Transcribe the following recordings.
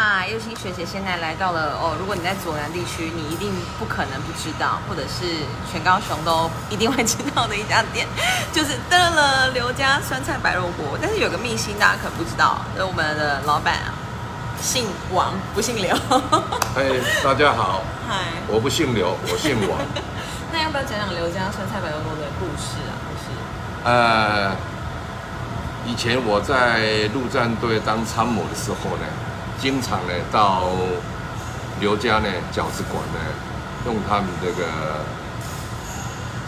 嗨，右心学姐现在来到了哦。如果你在左南地区，你一定不可能不知道，或者是全高雄都一定会知道的一家店，就是得了刘家酸菜白肉锅。但是有个秘辛，大家可能不知道，是我们的老板啊，姓王不姓刘。哎，大家好，嗨，我不姓刘，我姓王。那要不要讲讲刘家酸菜白肉锅的故事啊？故事？呃，以前我在陆战队当参谋的时候呢，经常呢到刘家呢饺子馆呢，用他们这个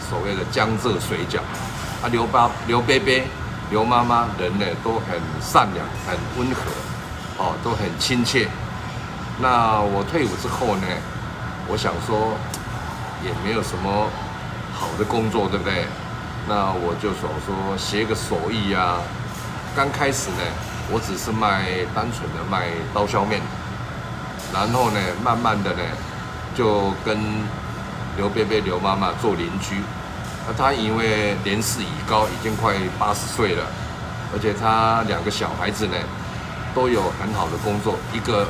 所谓的江浙水饺啊，刘爸、刘伯伯、刘妈妈人呢都很善良、很温和，哦，都很亲切。那我退伍之后呢，我想说也没有什么好的工作，对不对？那我就想说学个手艺呀。刚开始呢，我只是卖单纯的卖刀削面，然后呢，慢慢的呢，就跟刘伯伯、刘妈妈做邻居。那他因为年事已高，已经快八十岁了，而且他两个小孩子呢，都有很好的工作，一个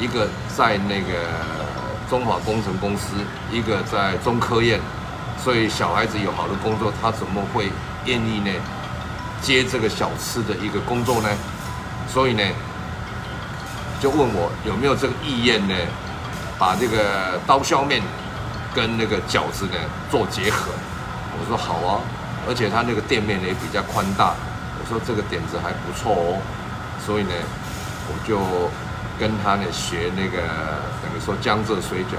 一个在那个中华工程公司，一个在中科院，所以小孩子有好的工作，他怎么会愿意呢？接这个小吃的一个工作呢？所以呢，就问我有没有这个意愿呢？把这个刀削面跟那个饺子呢做结合。我说好啊，而且他那个店面呢也比较宽大。我说这个点子还不错哦，所以呢，我就跟他呢学那个等于说江浙水饺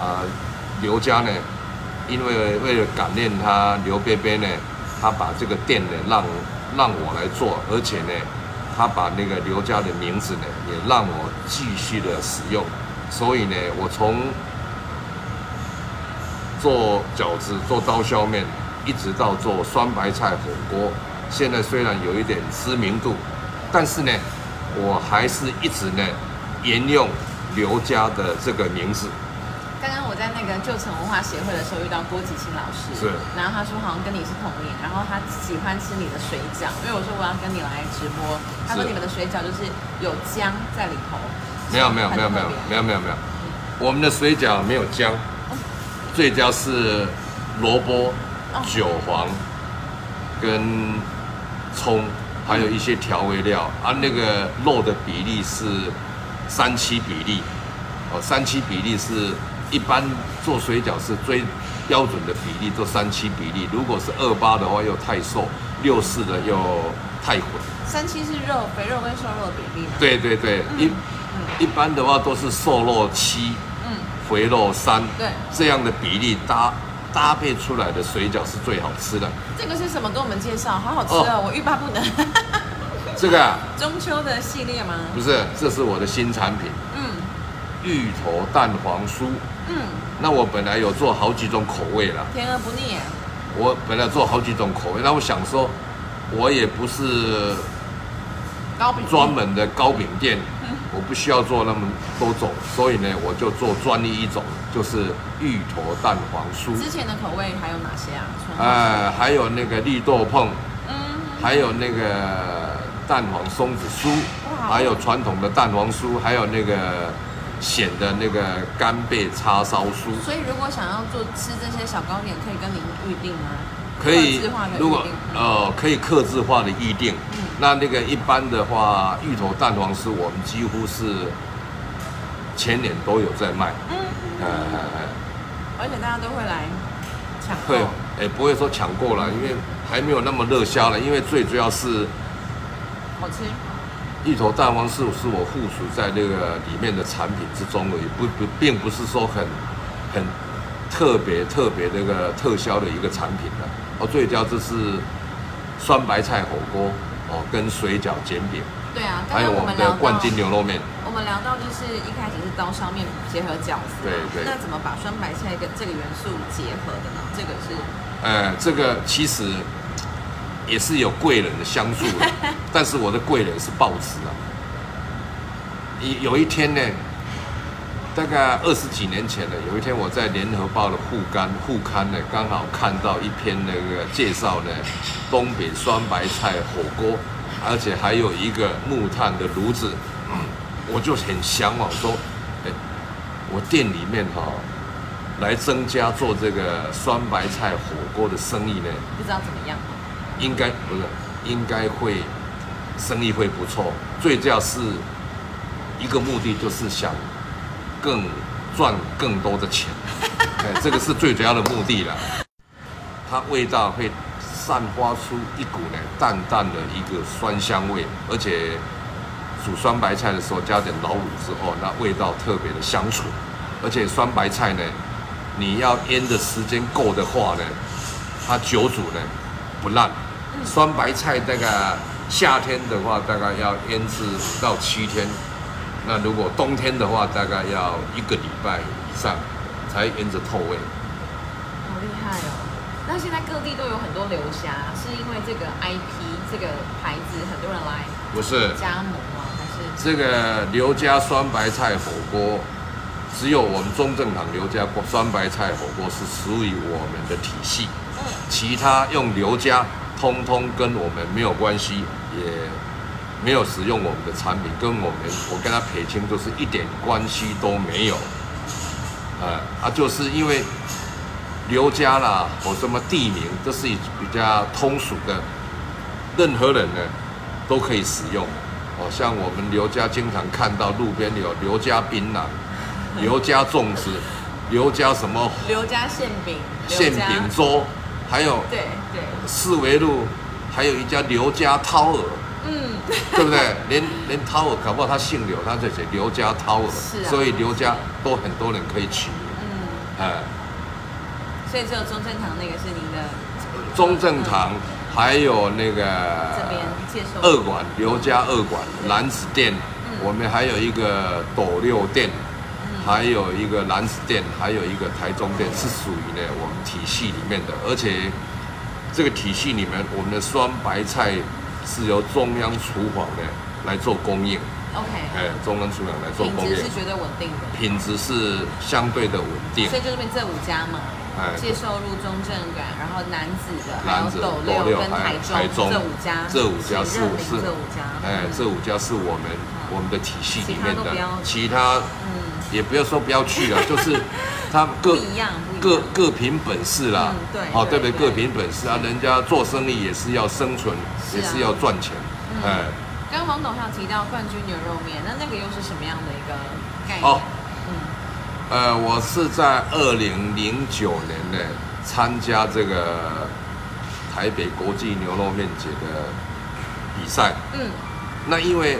啊。刘家呢，因为为了感念他刘伯伯呢，他把这个店呢让让我来做，而且呢，他把那个刘家的名字呢也让我继续的使用。所以呢，我从做饺子、做刀削面，一直到做酸白菜火锅，现在虽然有一点知名度，但是呢，我还是一直呢沿用刘家的这个名字。在那个旧城文化协会的时候遇到郭吉清老师，是，然后他说好像跟你是同年，然后他喜欢吃你的水饺，因为我说我要跟你来直播，他说你们的水饺就是有姜在里头，没有没有没有没有没有没有没有，我们的水饺没有姜，最主要是萝卜、韭黄跟葱，还有一些调味料，啊，那个肉的比例是三七比例，哦，三七比例是。一般做水饺是最标准的比例，做三七比例。如果是二八的话，又太瘦；六四的又太混。三七是肉肥肉跟瘦肉的比例吗？对对对，一一般的话都是瘦肉七，嗯，肥肉三，对，这样的比例搭搭配出来的水饺是最好吃的。这个是什么？跟我们介绍，好好吃哦，我欲罢不能。这个啊，中秋的系列吗？不是，这是我的新产品。嗯，芋头蛋黄酥。嗯，那我本来有做好几种口味了，甜而不腻。我本来做好几种口味，那我想说，我也不是专门的糕饼店，我不需要做那么多种，所以呢，我就做专一一种，就是芋头蛋黄酥。之前的口味还有哪些啊？哎，还有那个绿豆碰，嗯，还有那个蛋黄松子酥，还有传统的蛋黄酥，还有那个。显得那个干贝叉烧酥，所以如果想要做吃这些小糕点，可以跟您预定吗？可以，如果呃可以克制化的预定。嗯，那那个一般的话，芋头蛋黄酥我们几乎是前年都有在卖。嗯，呃，而且大家都会来抢购。哎，不会说抢购了，因为还没有那么热销了。因为最主要是好吃。芋头蛋黄是是我附属在那个里面的产品之中而已，不不，并不是说很很特别特别那个特销的一个产品的。哦，最主要这是酸白菜火锅哦，跟水饺煎饼。对啊，还有我们的冠军牛肉面。我们聊到就是一开始是刀削面结合饺子，对对。那怎么把酸白菜跟这个元素结合的呢？这个是，呃，这个其实。也是有贵人的相助的，但是我的贵人是报纸啊。有有一天呢，大概二十几年前了，有一天我在联合报的副刊副刊呢，刚好看到一篇那个介绍呢，东北酸白菜火锅，而且还有一个木炭的炉子，我就很向往说，哎，我店里面哈、来增加做这个酸白菜火锅的生意呢，不知道怎么样。应该不是，应该会生意会不错。最主要是一个目的，就是想更赚更多的钱，哎，这个是最主要的目的了。它味道会散发出一股呢淡淡的一个酸香味，而且煮酸白菜的时候加点老卤之后，那味道特别的香醇。而且酸白菜呢，你要腌的时间够的话呢，它久煮呢不烂。酸白菜大概夏天的话，大概要腌制五到七天。那如果冬天的话，大概要一个礼拜以上才腌着透味。好厉害哦！那现在各地都有很多流虾，是因为这个 IP 这个牌子很多人来不是加盟吗？还是这个刘家酸白菜火锅，只有我们中正堂刘家酸白菜火锅是属于我们的体系，嗯其他用刘家通通跟我们没有关系，也没有使用我们的产品，跟我们我跟他撇清就是一点关系都没有。呃啊，就是因为刘家啦或什么地名，这是比较通俗的，任何人呢都可以使用。哦，像我们刘家经常看到路边有刘家槟榔、刘家粽子、刘家什么刘家馅饼、馅饼粥，还有对对，四维路还有一家刘家涛儿，嗯，对不对？连连涛儿搞不好他姓刘，他就写刘家涛儿，是啊所以刘家都很多人可以取。嗯，哎，所以只有中正堂那个是您的。中正堂还有那这个边介绍二馆刘家二馆蓝子店，嗯。我们还有一个斗六店，嗯还有一个蓝子店，还有一个台中店，是属于呢我们体系里面的，而且这个体系里面，我们的酸白菜是由中央厨房呢来做供应，OK，哎，中央厨房来做供应。品质是，绝对稳定的。品质是相对的稳定。所，以就这边这五家嘛，哎介绍入中正感，然后男子的，还有南子斗斗六跟还台中这五家，这五家是是这五家，哎，嗯。这五家是我们我们的体系里面的其他嗯。也不要说不要去了，就是他各各样，各凭本事啦。嗯，对哦，对对？不对？各凭本事啊，人家做生意也是要生存，也是要赚钱，嗯。哎，刚刚黄董还有提到冠军牛肉面，那那个又是什么样的一个概念？哦。嗯，呃，我是在二零零九年呢参加这个台北国际牛肉面节的比赛，嗯，那因为